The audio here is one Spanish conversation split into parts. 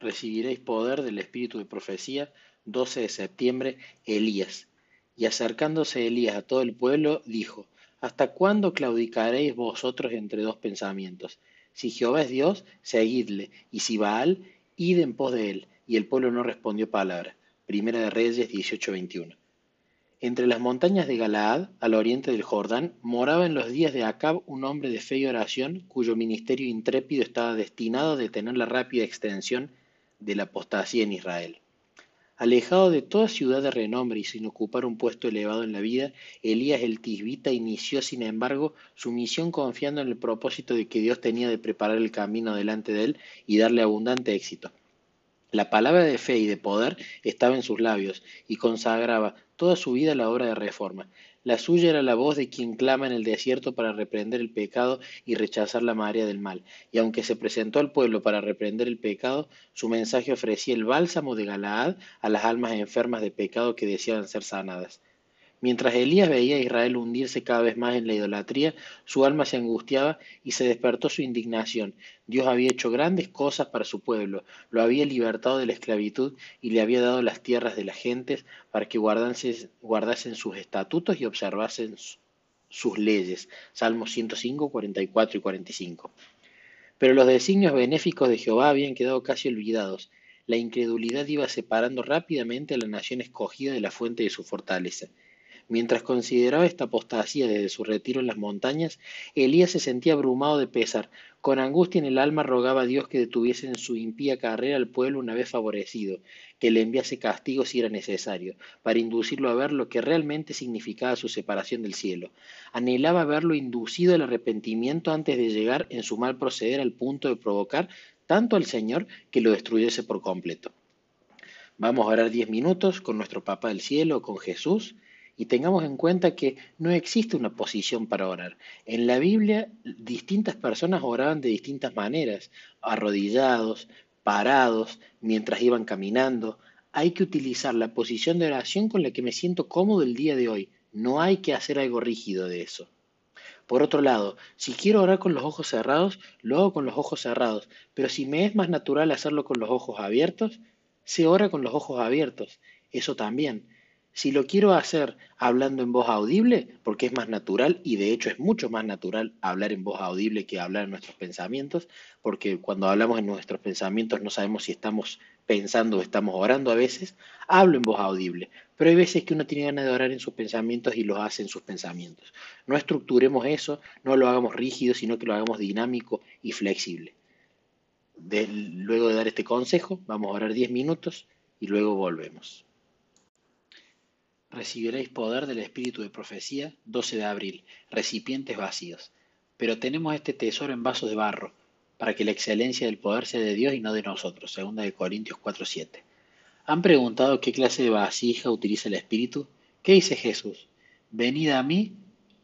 recibiréis poder del Espíritu de profecía, 12 de septiembre, Elías. Y acercándose Elías a todo el pueblo, dijo, ¿Hasta cuándo claudicaréis vosotros entre dos pensamientos? Si Jehová es Dios, seguidle, y si Baal, id en pos de él. Y el pueblo no respondió palabra. Primera de Reyes 18:21. Entre las montañas de Galaad, al oriente del Jordán, moraba en los días de Acab un hombre de fe y oración, cuyo ministerio intrépido estaba destinado a detener la rápida extensión de la apostasía en Israel. Alejado de toda ciudad de renombre y sin ocupar un puesto elevado en la vida, Elías el Tisbita inició, sin embargo, su misión confiando en el propósito de que Dios tenía de preparar el camino delante de él y darle abundante éxito. La palabra de fe y de poder estaba en sus labios y consagraba toda su vida a la obra de reforma. La suya era la voz de quien clama en el desierto para reprender el pecado y rechazar la marea del mal. Y aunque se presentó al pueblo para reprender el pecado, su mensaje ofrecía el bálsamo de Galaad a las almas enfermas de pecado que deseaban ser sanadas. Mientras Elías veía a Israel hundirse cada vez más en la idolatría, su alma se angustiaba y se despertó su indignación. Dios había hecho grandes cosas para su pueblo, lo había libertado de la esclavitud y le había dado las tierras de las gentes para que guardasen, sus estatutos y observasen sus leyes. Salmos 105, 44 y 45. Pero los designios benéficos de Jehová habían quedado casi olvidados. La incredulidad iba separando rápidamente a la nación escogida de la fuente de su fortaleza. Mientras consideraba esta apostasía desde su retiro en las montañas, Elías se sentía abrumado de pesar. Con angustia en el alma rogaba a Dios que detuviese en su impía carrera al pueblo una vez favorecido, que le enviase castigo si era necesario, para inducirlo a ver lo que realmente significaba su separación del cielo. Anhelaba verlo inducido al arrepentimiento antes de llegar en su mal proceder al punto de provocar tanto al Señor que lo destruyese por completo. Vamos a orar diez minutos con nuestro Papa del Cielo, con Jesús, y tengamos en cuenta que no existe una posición para orar. En la Biblia distintas personas oraban de distintas maneras, arrodillados, parados, mientras iban caminando. Hay que utilizar la posición de oración con la que me siento cómodo el día de hoy. No hay que hacer algo rígido de eso. Por otro lado, si quiero orar con los ojos cerrados, lo hago con los ojos cerrados, pero si me es más natural hacerlo con los ojos abiertos, se ora con los ojos abiertos. Eso también. Si lo quiero hacer hablando en voz audible, porque es más natural y de hecho es mucho más natural hablar en voz audible que hablar en nuestros pensamientos, porque cuando hablamos en nuestros pensamientos no sabemos si estamos pensando o estamos orando a veces, hablo en voz audible, pero hay veces que uno tiene ganas de orar en sus pensamientos y lo hace en sus pensamientos. No estructuremos eso, no lo hagamos rígido, sino que lo hagamos dinámico y flexible. luego de dar este consejo, vamos a orar 10 minutos y luego volvemos recibiréis poder del Espíritu de profecía, 12 de abril, recipientes vacíos. Pero tenemos este tesoro en vasos de barro, para que la excelencia del poder sea de Dios y no de nosotros, 2 de Corintios 4:7. ¿Han preguntado qué clase de vasija utiliza el Espíritu? ¿Qué dice Jesús? Venid a mí,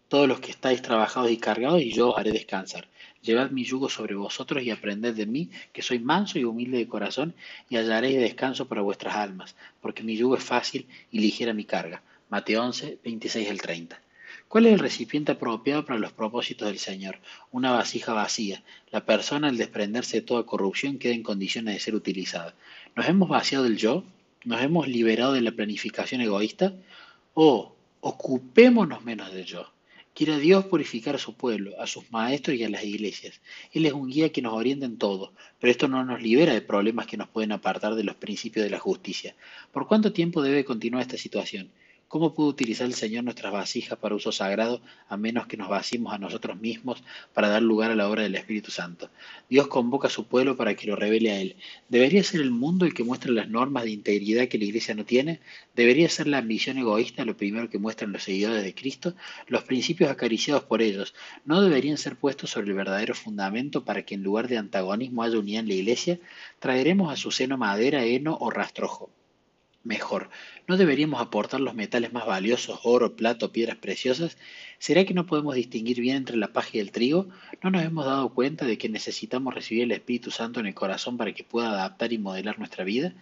todos los que estáis trabajados y cargados, y yo os haré descansar. Llevad mi yugo sobre vosotros y aprended de mí, que soy manso y humilde de corazón, y hallaréis descanso para vuestras almas, porque mi yugo es fácil y ligera mi carga. Mateo 11, 26 al 30. ¿Cuál es el recipiente apropiado para los propósitos del Señor? Una vasija vacía. La persona al desprenderse de toda corrupción queda en condiciones de ser utilizada. ¿Nos hemos vaciado del yo? ¿Nos hemos liberado de la planificación egoísta? ¿O ocupémonos menos del yo? Quiere Dios purificar a su pueblo, a sus maestros y a las iglesias. Él es un guía que nos orienta en todo, pero esto no nos libera de problemas que nos pueden apartar de los principios de la justicia. ¿Por cuánto tiempo debe continuar esta situación? ¿Cómo puede utilizar el Señor nuestras vasijas para uso sagrado a menos que nos vaciemos a nosotros mismos para dar lugar a la obra del Espíritu Santo? Dios convoca a su pueblo para que lo revele a Él. ¿Debería ser el mundo el que muestre las normas de integridad que la Iglesia no tiene? ¿Debería ser la ambición egoísta lo primero que muestran los seguidores de Cristo? Los principios acariciados por ellos no deberían ser puestos sobre el verdadero fundamento para que en lugar de antagonismo haya unidad en la Iglesia. Traeremos a su seno madera, heno o rastrojo mejor. ¿No deberíamos aportar los metales más valiosos, oro, plato, piedras preciosas? ¿Será que no podemos distinguir bien entre la paja y el trigo? ¿No nos hemos dado cuenta de que necesitamos recibir el Espíritu Santo en el corazón para que pueda adaptar y modelar nuestra vida?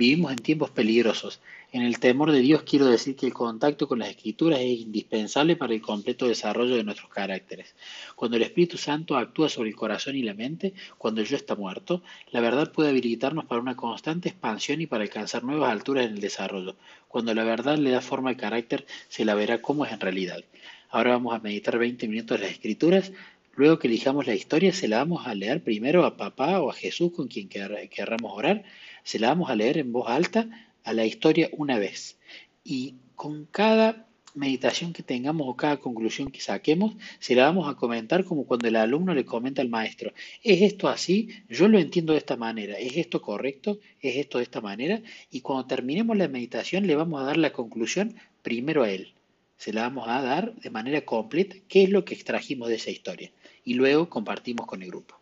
Vivimos en tiempos peligrosos. En el temor de Dios quiero decir que el contacto con las escrituras es indispensable para el completo desarrollo de nuestros caracteres. Cuando el Espíritu Santo actúa sobre el corazón y la mente, cuando yo está muerto, la verdad puede habilitarnos para una constante expansión y para alcanzar nuevas alturas en el desarrollo. Cuando la verdad le da forma al carácter, se la verá como es en realidad. Ahora vamos a meditar 20 minutos las escrituras. Luego que elijamos la historia, se la vamos a leer primero a papá o a Jesús con quien querramos orar. Se la vamos a leer en voz alta a la historia una vez. Y con cada meditación que tengamos o cada conclusión que saquemos, se la vamos a comentar como cuando el alumno le comenta al maestro, ¿es esto así? Yo lo entiendo de esta manera, ¿es esto correcto? ¿Es esto de esta manera? Y cuando terminemos la meditación le vamos a dar la conclusión primero a él se la vamos a dar de manera completa qué es lo que extrajimos de esa historia y luego compartimos con el grupo.